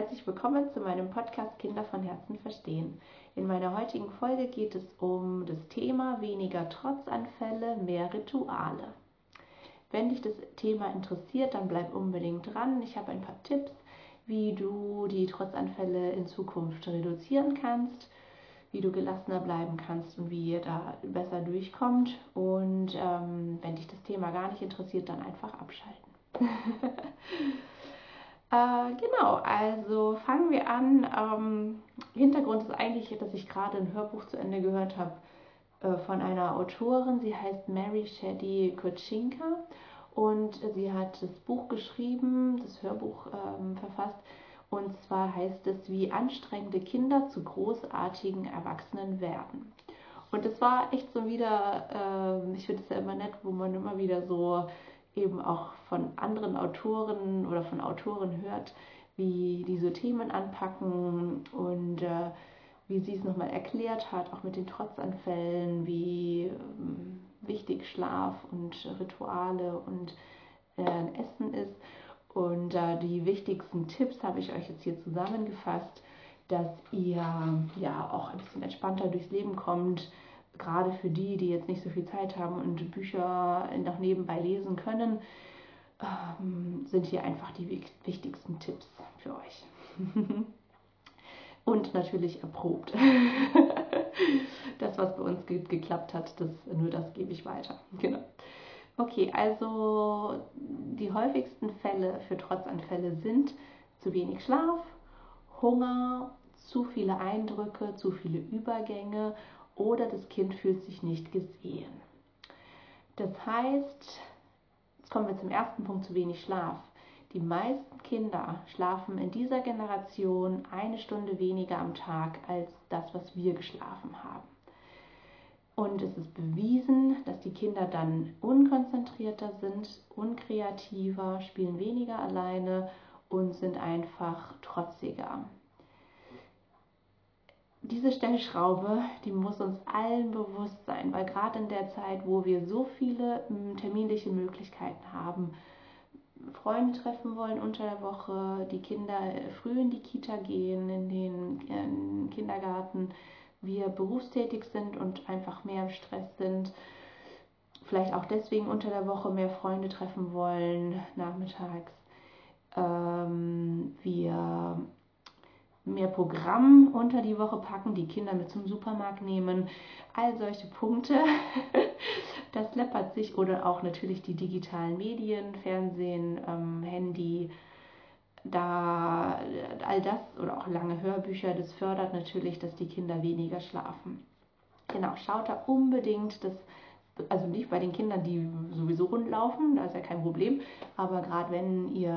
Herzlich willkommen zu meinem Podcast Kinder von Herzen verstehen. In meiner heutigen Folge geht es um das Thema weniger Trotzanfälle, mehr Rituale. Wenn dich das Thema interessiert, dann bleib unbedingt dran. Ich habe ein paar Tipps, wie du die Trotzanfälle in Zukunft reduzieren kannst, wie du gelassener bleiben kannst und wie ihr da besser durchkommt. Und ähm, wenn dich das Thema gar nicht interessiert, dann einfach abschalten. Äh, genau, also fangen wir an. Ähm, Hintergrund ist eigentlich, dass ich gerade ein Hörbuch zu Ende gehört habe äh, von einer Autorin. Sie heißt Mary Shady Kutschinka und sie hat das Buch geschrieben, das Hörbuch ähm, verfasst. Und zwar heißt es, wie anstrengende Kinder zu großartigen Erwachsenen werden. Und das war echt so wieder, äh, ich finde es ja immer nett, wo man immer wieder so eben auch von anderen Autoren oder von Autoren hört, wie diese Themen anpacken und äh, wie sie es nochmal erklärt hat, auch mit den Trotzanfällen, wie ähm, wichtig Schlaf und Rituale und äh, Essen ist. Und äh, die wichtigsten Tipps habe ich euch jetzt hier zusammengefasst, dass ihr ja auch ein bisschen entspannter durchs Leben kommt, gerade für die, die jetzt nicht so viel Zeit haben und Bücher noch nebenbei lesen können, ähm, sind hier einfach die wichtigsten Tipps für euch. und natürlich erprobt. das, was bei uns ge geklappt hat, das, nur das gebe ich weiter. Genau. Okay, also die häufigsten Fälle für Trotzanfälle sind zu wenig Schlaf, Hunger, zu viele Eindrücke, zu viele Übergänge oder das Kind fühlt sich nicht gesehen. Das heißt, jetzt kommen wir zum ersten Punkt, zu wenig Schlaf. Die meisten Kinder schlafen in dieser Generation eine Stunde weniger am Tag als das, was wir geschlafen haben. Und es ist bewiesen, dass die Kinder dann unkonzentrierter sind, unkreativer, spielen weniger alleine und sind einfach trotziger diese Stellschraube, die muss uns allen bewusst sein, weil gerade in der Zeit, wo wir so viele hm, terminliche Möglichkeiten haben, Freunde treffen wollen unter der Woche, die Kinder äh, früh in die Kita gehen, in den, in den Kindergarten, wir berufstätig sind und einfach mehr im Stress sind, vielleicht auch deswegen unter der Woche mehr Freunde treffen wollen, nachmittags. Ähm, wir mehr Programm unter die Woche packen, die Kinder mit zum Supermarkt nehmen, all solche Punkte. Das läppert sich oder auch natürlich die digitalen Medien, Fernsehen, ähm, Handy, da all das oder auch lange Hörbücher, das fördert natürlich, dass die Kinder weniger schlafen. Genau, schaut da unbedingt, dass also nicht bei den Kindern, die sowieso rund laufen, da ist ja kein Problem, aber gerade wenn ihr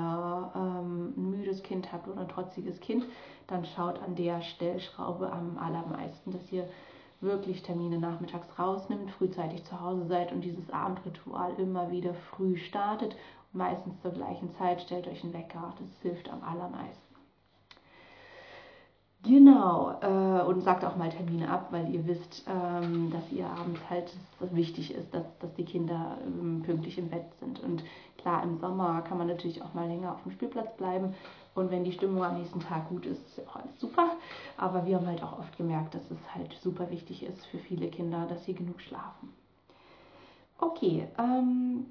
ähm, ein müdes Kind habt oder ein trotziges Kind, dann schaut an der Stellschraube am allermeisten, dass ihr wirklich Termine nachmittags rausnimmt, frühzeitig zu Hause seid und dieses Abendritual immer wieder früh startet. Meistens zur gleichen Zeit stellt euch einen Wecker, das hilft am allermeisten. Genau, äh, und sagt auch mal Termine ab, weil ihr wisst, ähm, dass ihr abends halt dass wichtig ist, dass, dass die Kinder ähm, pünktlich im Bett sind. Und klar, im Sommer kann man natürlich auch mal länger auf dem Spielplatz bleiben. Und wenn die Stimmung am nächsten Tag gut ist, ist ja auch alles super. Aber wir haben halt auch oft gemerkt, dass es halt super wichtig ist für viele Kinder, dass sie genug schlafen. Okay, ähm,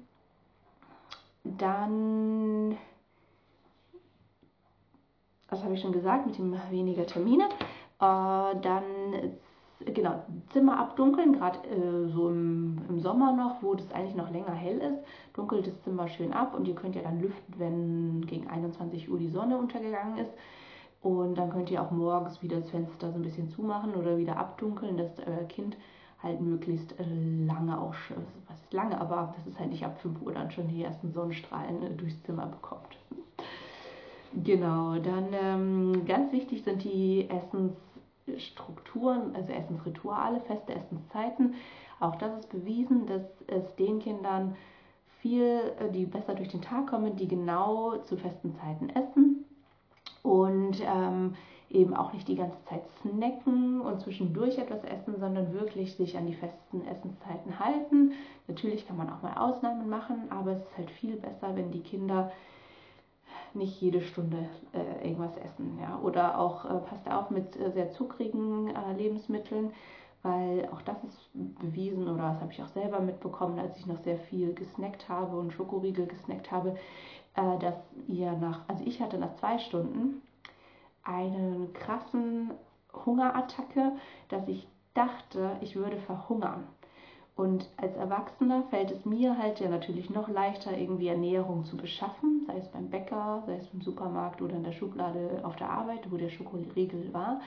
dann was habe ich schon gesagt, mit dem weniger Termine. Äh, dann genau, Zimmer abdunkeln, gerade äh, so im, im, Sommer noch, wo das eigentlich noch länger hell ist, dunkelt das Zimmer schön ab und ihr könnt ja dann lüften, wenn gegen 21 Uhr die Sonne untergegangen ist. Und dann könnt ihr auch morgens wieder das Fenster so ein bisschen zumachen oder wieder abdunkeln, dass euer Kind halt möglichst äh, lange auch, was ist lange, aber das ist halt nicht ab 5 Uhr dann schon die ersten Sonnenstrahlen äh, durchs Zimmer bekommt. Genau, dann ähm, ganz wichtig sind die Essensstrukturen, also Essensrituale, feste Essenszeiten. Auch das ist bewiesen, dass es den Kindern viel, äh, die besser durch den Tag kommen, die genau zu festen Zeiten essen und ähm, eben auch nicht die ganze Zeit snacken und zwischendurch etwas essen, sondern wirklich sich an die festen Essenszeiten halten. Natürlich kann man auch mal Ausnahmen machen, aber es ist halt viel besser, wenn die Kinder nicht jede Stunde äh, irgendwas essen. Ja? Oder auch äh, passt auf mit äh, sehr zuckrigen äh, Lebensmitteln, weil auch das ist bewiesen oder das habe ich auch selber mitbekommen, als ich noch sehr viel gesnackt habe und Schokoriegel gesnackt habe, äh, dass ihr nach, also ich hatte nach zwei Stunden einen krassen Hungerattacke, dass ich dachte, ich würde verhungern. Und als Erwachsener fällt es mir halt ja natürlich noch leichter, irgendwie Ernährung zu beschaffen, sei es beim Bäcker, sei es im Supermarkt oder in der Schublade auf der Arbeit, wo der Schokoriegel war.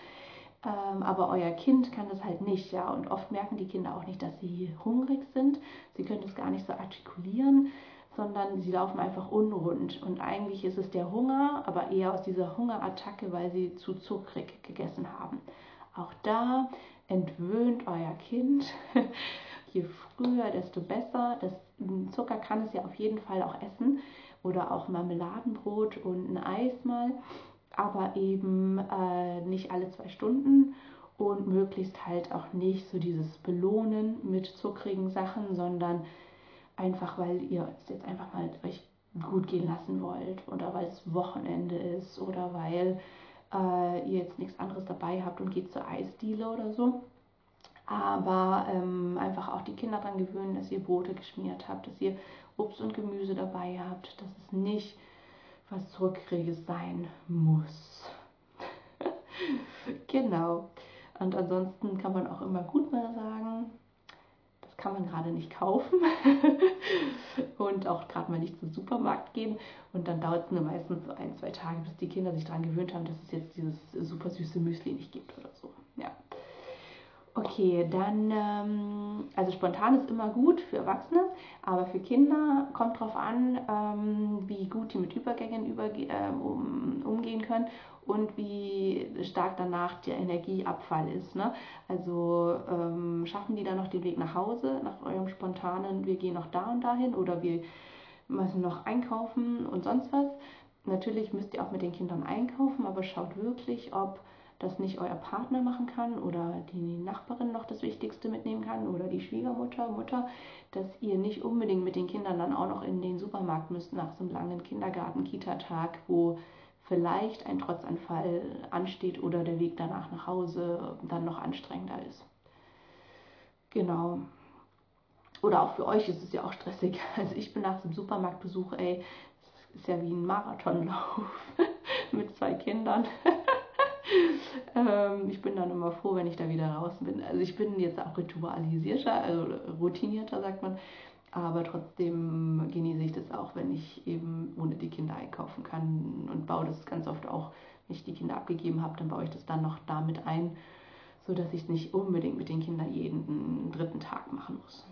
Ähm, aber euer Kind kann das halt nicht, ja. Und oft merken die Kinder auch nicht, dass sie hungrig sind. Sie können das gar nicht so artikulieren, sondern sie laufen einfach unrund. Und eigentlich ist es der Hunger, aber eher aus dieser Hungerattacke, weil sie zu zuckrig gegessen haben. Auch da entwöhnt euer Kind. Je früher, desto besser. Das Zucker kann es ja auf jeden Fall auch essen. Oder auch Marmeladenbrot und ein Eis mal. Aber eben äh, nicht alle zwei Stunden und möglichst halt auch nicht so dieses Belohnen mit zuckrigen Sachen, sondern einfach, weil ihr es jetzt einfach mal euch gut gehen lassen wollt oder weil es Wochenende ist oder weil äh, ihr jetzt nichts anderes dabei habt und geht zur Eisdiele oder so. Aber ähm, einfach auch die Kinder daran gewöhnen, dass ihr Brote geschmiert habt, dass ihr Obst und Gemüse dabei habt, dass es nicht was Zurückkriges sein muss. genau. Und ansonsten kann man auch immer gut mal sagen, kann man gerade nicht kaufen und auch gerade mal nicht zum Supermarkt gehen. Und dann dauert es nur meistens so ein, zwei Tage, bis die Kinder sich daran gewöhnt haben, dass es jetzt dieses super süße Müsli nicht gibt oder so. Okay, dann, ähm, also spontan ist immer gut für Erwachsene, aber für Kinder kommt drauf an, ähm, wie gut die mit Übergängen überge äh, um, umgehen können und wie stark danach der Energieabfall ist. Ne? Also ähm, schaffen die dann noch den Weg nach Hause, nach eurem spontanen, wir gehen noch da und dahin oder wir müssen noch einkaufen und sonst was. Natürlich müsst ihr auch mit den Kindern einkaufen, aber schaut wirklich, ob das nicht euer Partner machen kann oder die Nachbarin noch das Wichtigste mitnehmen kann oder die Schwiegermutter, Mutter, dass ihr nicht unbedingt mit den Kindern dann auch noch in den Supermarkt müsst nach so einem langen Kindergarten, Kita-Tag, wo vielleicht ein Trotzanfall ansteht oder der Weg danach nach Hause dann noch anstrengender ist. Genau. Oder auch für euch ist es ja auch stressig. Also ich bin nach dem Supermarktbesuch, ey, das ist ja wie ein Marathonlauf mit zwei Kindern. ähm, ich bin dann immer froh, wenn ich da wieder raus bin. Also ich bin jetzt auch ritualisierter, also routinierter, sagt man. Aber trotzdem genieße ich das auch, wenn ich eben ohne die Kinder einkaufen kann und baue das ganz oft auch, wenn ich die Kinder abgegeben habe, dann baue ich das dann noch damit ein, sodass ich es nicht unbedingt mit den Kindern jeden dritten Tag machen muss.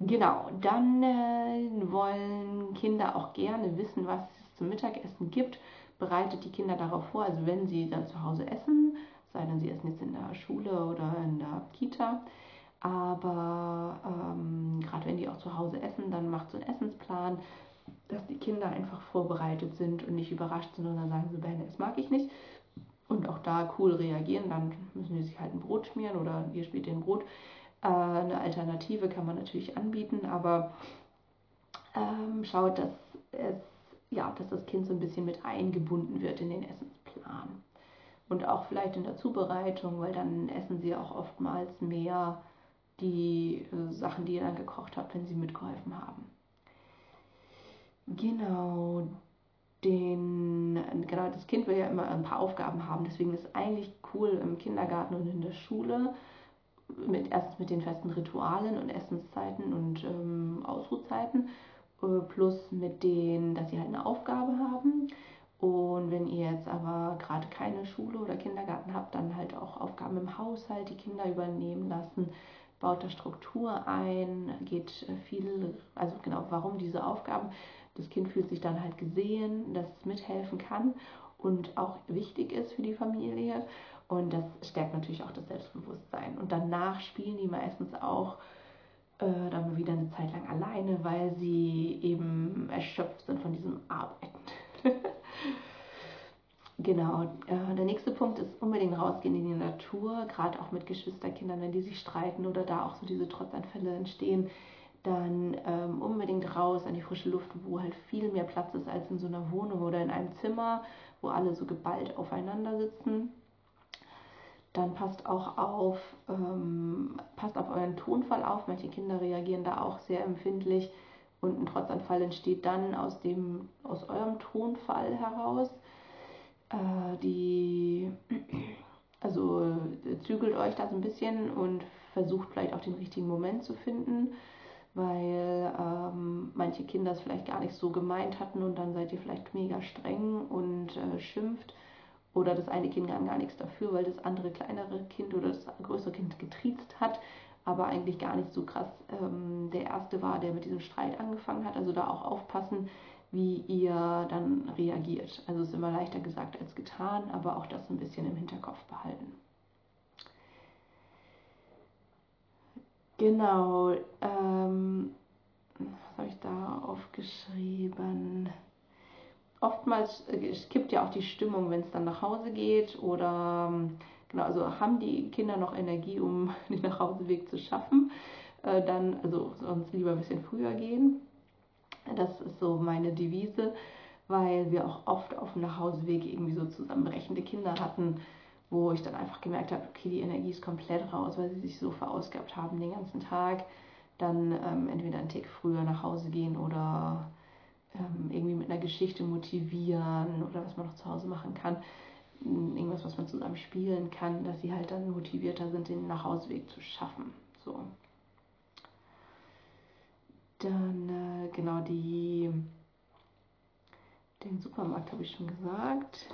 Genau, dann äh, wollen Kinder auch gerne wissen, was es zum Mittagessen gibt. Bereitet die Kinder darauf vor, also wenn sie dann zu Hause essen, sei denn sie essen jetzt in der Schule oder in der Kita, aber ähm, gerade wenn die auch zu Hause essen, dann macht so einen Essensplan, dass die Kinder einfach vorbereitet sind und nicht überrascht sind und dann sagen sie, Benne, das mag ich nicht. Und auch da cool reagieren, dann müssen die sich halt ein Brot schmieren oder ihr spielt den Brot. Äh, eine Alternative kann man natürlich anbieten, aber ähm, schaut, dass es ja, dass das Kind so ein bisschen mit eingebunden wird in den Essensplan. Und auch vielleicht in der Zubereitung, weil dann essen sie auch oftmals mehr die äh, Sachen, die ihr dann gekocht habt, wenn sie mitgeholfen haben. Genau, den, genau, das Kind will ja immer ein paar Aufgaben haben, deswegen ist es eigentlich cool im Kindergarten und in der Schule, mit, erstens mit den festen Ritualen und Essenszeiten und ähm, Ausruhzeiten, plus mit denen, dass sie halt eine Aufgabe haben. Und wenn ihr jetzt aber gerade keine Schule oder Kindergarten habt, dann halt auch Aufgaben im Haushalt, die Kinder übernehmen lassen baut da Struktur ein, geht viel, also genau, warum diese Aufgaben. Das Kind fühlt sich dann halt gesehen, dass es mithelfen kann und auch wichtig ist für die Familie. Und das stärkt natürlich auch das Selbstbewusstsein. Und danach spielen die meistens auch äh, dann wieder eine Zeit lang alleine, weil sie eben erschöpft sind von diesem Arbeiten. Genau. Äh, der nächste Punkt ist unbedingt rausgehen in die Natur, gerade auch mit Geschwisterkindern, wenn die sich streiten oder da auch so diese Trotzanfälle entstehen, dann ähm, unbedingt raus an die frische Luft, wo halt viel mehr Platz ist als in so einer Wohnung oder in einem Zimmer, wo alle so geballt aufeinander sitzen. Dann passt auch auf, ähm, passt auf euren Tonfall auf. Manche Kinder reagieren da auch sehr empfindlich und ein Trotzanfall entsteht dann aus, dem, aus eurem Tonfall heraus. Äh, die, also zügelt euch da so ein bisschen und versucht vielleicht auch den richtigen Moment zu finden, weil ähm, manche Kinder es vielleicht gar nicht so gemeint hatten und dann seid ihr vielleicht mega streng und äh, schimpft oder das eine Kind kann gar nichts dafür, weil das andere kleinere Kind oder das größere Kind getriezt hat, aber eigentlich gar nicht so krass ähm, der erste war, der mit diesem Streit angefangen hat. Also da auch aufpassen, wie ihr dann reagiert. Also es ist immer leichter gesagt als getan, aber auch das ein bisschen im Hinterkopf behalten. Genau. Ähm, was habe ich da aufgeschrieben? Oftmals äh, kippt ja auch die Stimmung, wenn es dann nach Hause geht oder ähm, genau, also haben die Kinder noch Energie, um den Nachhauseweg zu schaffen, äh, dann also sonst lieber ein bisschen früher gehen. Das ist so meine Devise, weil wir auch oft auf dem Nachhauseweg irgendwie so zusammenbrechende Kinder hatten, wo ich dann einfach gemerkt habe, okay, die Energie ist komplett raus, weil sie sich so verausgabt haben den ganzen Tag. Dann ähm, entweder einen Tick früher nach Hause gehen oder ähm, irgendwie mit einer Geschichte motivieren oder was man noch zu Hause machen kann. Irgendwas, was man zusammen spielen kann, dass sie halt dann motivierter sind, den Nachhauseweg zu schaffen. So. Dann, äh, genau, die, den Supermarkt habe ich schon gesagt.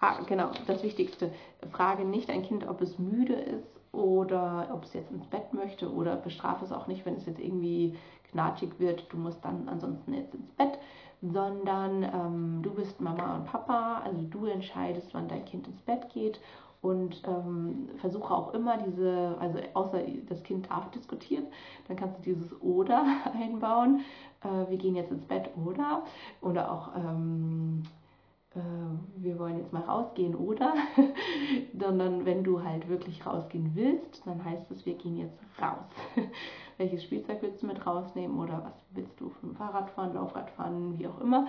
Ah, genau, das Wichtigste. Frage nicht ein Kind, ob es müde ist oder ob es jetzt ins Bett möchte oder bestrafe es auch nicht, wenn es jetzt irgendwie knatschig wird, du musst dann ansonsten jetzt ins Bett, sondern ähm, du bist Mama und Papa, also du entscheidest, wann dein Kind ins Bett geht und ähm, versuche auch immer diese, also außer das Kind darf diskutieren, dann kannst du dieses oder einbauen. Äh, wir gehen jetzt ins Bett oder oder auch ähm, äh, wir wollen jetzt mal rausgehen oder, sondern wenn du halt wirklich rausgehen willst, dann heißt es, wir gehen jetzt raus. Welches Spielzeug willst du mit rausnehmen oder was willst du vom Fahrrad fahren, Laufrad fahren, wie auch immer.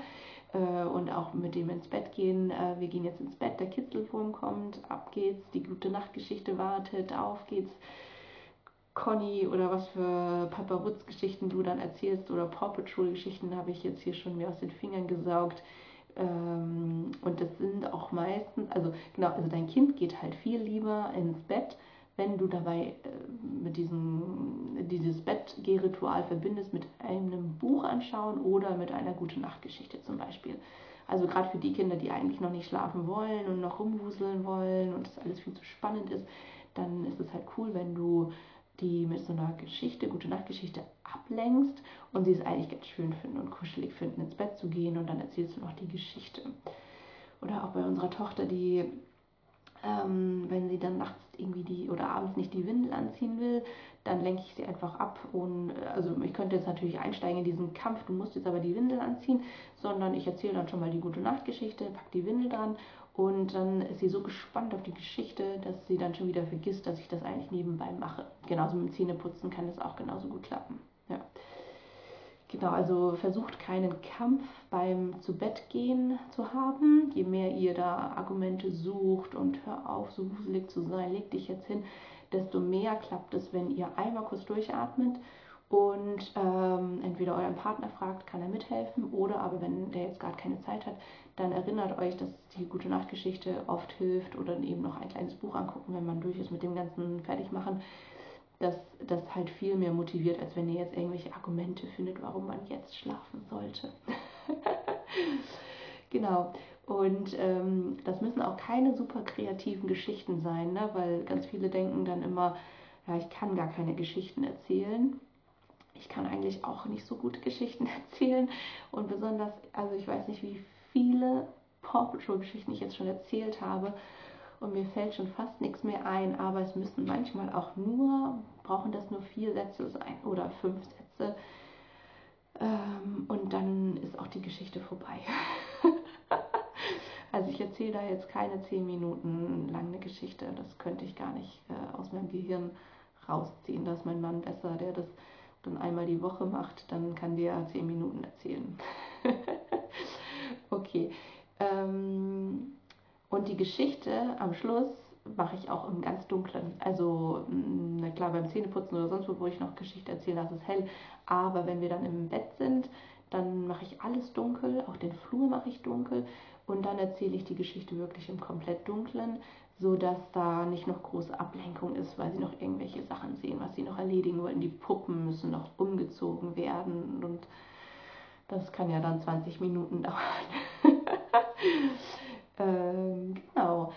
Äh, und auch mit dem ins Bett gehen. Äh, wir gehen jetzt ins Bett, der Kitzelwurm kommt, ab geht's, die gute Nachtgeschichte wartet, auf geht's. Conny oder was für Papa Rutz Geschichten du dann erzählst oder Paw Patrol Geschichten habe ich jetzt hier schon mir aus den Fingern gesaugt. Ähm, und das sind auch meistens, also genau, also dein Kind geht halt viel lieber ins Bett, wenn du dabei äh, mit diesem, dieses Bettgehritual verbindest mit einem Buch anschauen oder mit einer gute Nachtgeschichte zum Beispiel. Also gerade für die Kinder, die eigentlich noch nicht schlafen wollen und noch rumwuseln wollen und das alles viel zu spannend ist, dann ist es halt cool, wenn du die mit so einer Geschichte, gute Nachtgeschichte ablenkst und sie es eigentlich ganz schön finden und kuschelig finden, ins Bett zu gehen und dann erzählst du noch die Geschichte. Oder auch bei unserer Tochter, die, ähm, wenn sie dann nachts irgendwie die oder abends nicht die Windel anziehen will, dann lenke ich sie einfach ab und also ich könnte jetzt natürlich einsteigen in diesen Kampf, du musst jetzt aber die Windel anziehen, sondern ich erzähle dann schon mal die gute Nachtgeschichte, pack die Windel dran und dann ist sie so gespannt auf die Geschichte, dass sie dann schon wieder vergisst, dass ich das eigentlich nebenbei mache. Genauso mit dem Zähneputzen kann das auch genauso gut klappen. Ja. Genau, also versucht keinen Kampf beim Zubettgehen zu haben. Je mehr ihr da Argumente sucht und hör auf, so wuselig zu sein, leg dich jetzt hin, desto mehr klappt es, wenn ihr einmal kurz durchatmet und ähm, entweder euren Partner fragt, kann er mithelfen, oder aber wenn der jetzt gerade keine Zeit hat, dann erinnert euch, dass die gute Nachtgeschichte oft hilft oder eben noch ein kleines Buch angucken, wenn man durch ist mit dem ganzen Fertigmachen, dass das halt viel mehr motiviert, als wenn ihr jetzt irgendwelche Argumente findet, warum man jetzt schlafen sollte. genau. Und ähm, das müssen auch keine super kreativen Geschichten sein, ne? weil ganz viele denken dann immer, ja, ich kann gar keine Geschichten erzählen ich kann eigentlich auch nicht so gute Geschichten erzählen. Und besonders, also ich weiß nicht, wie viele Paw Patrol-Geschichten ich jetzt schon erzählt habe. Und mir fällt schon fast nichts mehr ein, aber es müssen manchmal auch nur, brauchen das nur vier Sätze sein oder fünf Sätze. Ähm, und dann ist auch die Geschichte vorbei. also ich erzähle da jetzt keine zehn Minuten lang eine Geschichte. Das könnte ich gar nicht äh, aus meinem Gehirn rausziehen. Da ist mein Mann besser, der das dann einmal die Woche macht, dann kann der zehn Minuten erzählen. okay. Ähm, und die Geschichte am Schluss mache ich auch im ganz Dunklen. Also, mm, na klar, beim Zähneputzen oder sonst wo, wo ich noch Geschichte erzähle, das ist hell. Aber wenn wir dann im Bett sind, dann mache ich alles dunkel, auch den Flur mache ich dunkel und dann erzähle ich die Geschichte wirklich im komplett Dunklen, sodass da nicht noch große Ablenkung ist, weil sie noch irgendwelche Sachen sehen, was sie noch erledigen wollen. Die Puppen müssen noch umgezogen werden und das kann ja dann 20 Minuten dauern. ähm, genau,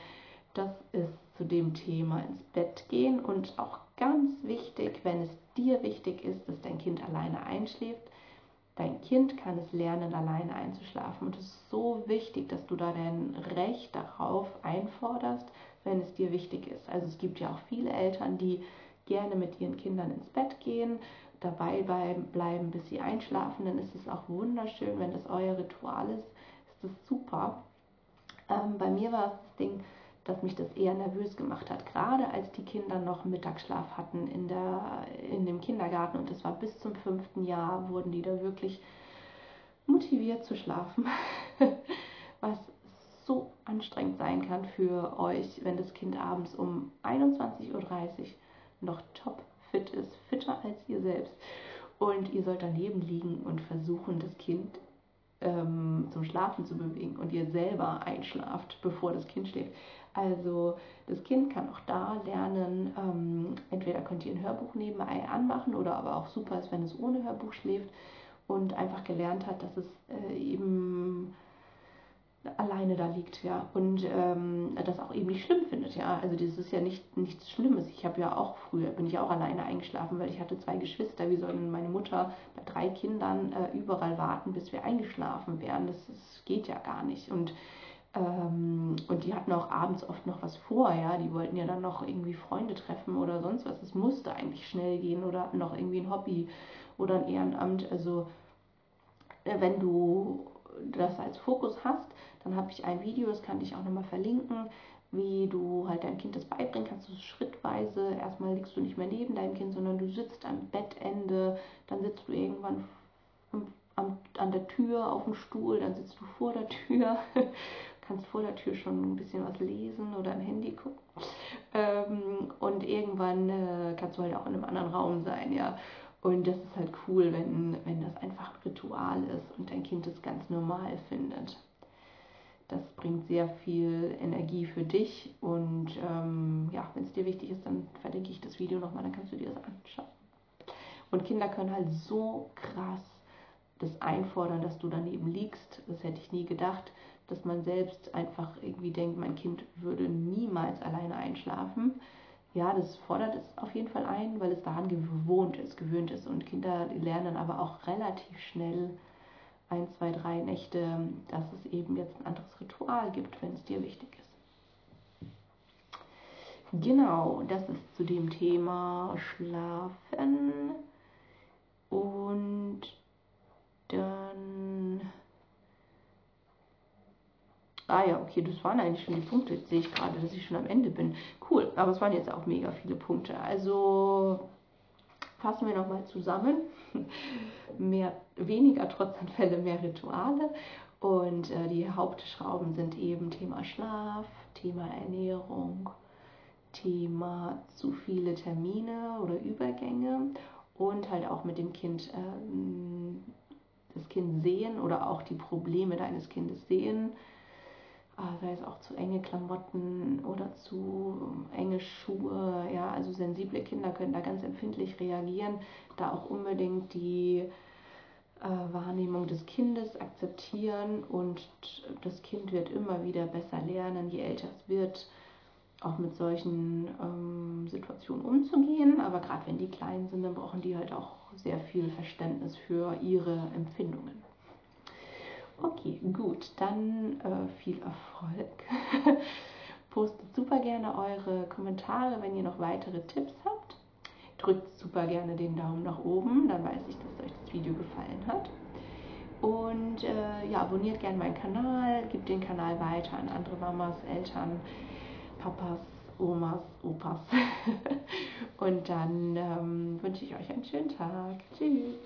das ist zu dem Thema ins Bett gehen und auch ganz wichtig, wenn es dir wichtig ist, dass dein Kind alleine einschläft, Dein Kind kann es lernen, alleine einzuschlafen. Und es ist so wichtig, dass du da dein Recht darauf einforderst, wenn es dir wichtig ist. Also es gibt ja auch viele Eltern, die gerne mit ihren Kindern ins Bett gehen, dabei bleiben, bis sie einschlafen. Dann ist es auch wunderschön, wenn das euer Ritual ist. Ist das super. Ähm, bei mir war es das Ding, dass mich das eher nervös gemacht hat. Gerade als die Kinder noch Mittagsschlaf hatten in, der, in dem Kindergarten und es war bis zum fünften Jahr, wurden die da wirklich motiviert zu schlafen. Was so anstrengend sein kann für euch, wenn das Kind abends um 21.30 Uhr noch top fit ist, fitter als ihr selbst. Und ihr sollt daneben liegen und versuchen, das Kind ähm, zum Schlafen zu bewegen und ihr selber einschlaft, bevor das Kind schläft. Also das Kind kann auch da lernen, ähm, entweder könnt ihr ein Hörbuch nebenbei anmachen oder aber auch super ist, wenn es ohne Hörbuch schläft und einfach gelernt hat, dass es äh, eben alleine da liegt, ja, und ähm, das auch eben nicht schlimm findet, ja. Also das ist ja nicht nichts Schlimmes. Ich habe ja auch früher bin ich auch alleine eingeschlafen, weil ich hatte zwei Geschwister. Wie soll denn meine Mutter bei drei Kindern äh, überall warten, bis wir eingeschlafen wären? Das, das geht ja gar nicht. Und ähm, und die hatten auch abends oft noch was vor, ja. Die wollten ja dann noch irgendwie Freunde treffen oder sonst was. Es musste eigentlich schnell gehen oder noch irgendwie ein Hobby oder ein Ehrenamt. Also äh, wenn du das als Fokus hast, dann habe ich ein Video, das kann ich auch nochmal verlinken, wie du halt deinem Kind das beibringen kannst, du schrittweise. Erstmal liegst du nicht mehr neben deinem Kind, sondern du sitzt am Bettende, dann sitzt du irgendwann am, an der Tür auf dem Stuhl, dann sitzt du vor der Tür kannst vor der Tür schon ein bisschen was lesen oder im Handy gucken. Ähm, und irgendwann äh, kannst du halt auch in einem anderen Raum sein, ja. Und das ist halt cool, wenn, wenn das einfach ein Ritual ist und dein Kind es ganz normal findet. Das bringt sehr viel Energie für dich und ähm, ja, wenn es dir wichtig ist, dann verlinke ich das Video nochmal, dann kannst du dir das anschauen. Und Kinder können halt so krass das einfordern, dass du daneben liegst. Das hätte ich nie gedacht dass man selbst einfach irgendwie denkt, mein Kind würde niemals alleine einschlafen. Ja, das fordert es auf jeden Fall ein, weil es daran gewohnt ist, gewöhnt ist. Und Kinder lernen aber auch relativ schnell ein, zwei, drei Nächte, dass es eben jetzt ein anderes Ritual gibt, wenn es dir wichtig ist. Genau, das ist zu dem Thema Schlafen. Und dann Ah ja, okay, das waren eigentlich schon die Punkte. Jetzt sehe ich gerade, dass ich schon am Ende bin. Cool, aber es waren jetzt auch mega viele Punkte. Also fassen wir nochmal zusammen. mehr, weniger Trotzanfälle, mehr Rituale. Und äh, die Hauptschrauben sind eben Thema Schlaf, Thema Ernährung, Thema zu viele Termine oder Übergänge und halt auch mit dem Kind äh, das Kind sehen oder auch die Probleme deines Kindes sehen sei es auch zu enge Klamotten oder zu enge Schuhe. Ja, also sensible Kinder können da ganz empfindlich reagieren, da auch unbedingt die äh, Wahrnehmung des Kindes akzeptieren und das Kind wird immer wieder besser lernen, je älter es wird, auch mit solchen ähm, Situationen umzugehen. Aber gerade wenn die klein sind, dann brauchen die halt auch sehr viel Verständnis für ihre Empfindungen. Okay, gut, dann äh, viel Erfolg. Postet super gerne eure Kommentare, wenn ihr noch weitere Tipps habt. Drückt super gerne den Daumen nach oben, dann weiß ich, dass euch das Video gefallen hat. Und äh, ja, abonniert gerne meinen Kanal, gebt den Kanal weiter an andere Mamas, Eltern, Papas Omas, Opas. Und dann ähm, wünsche ich euch einen schönen Tag. Tschüss.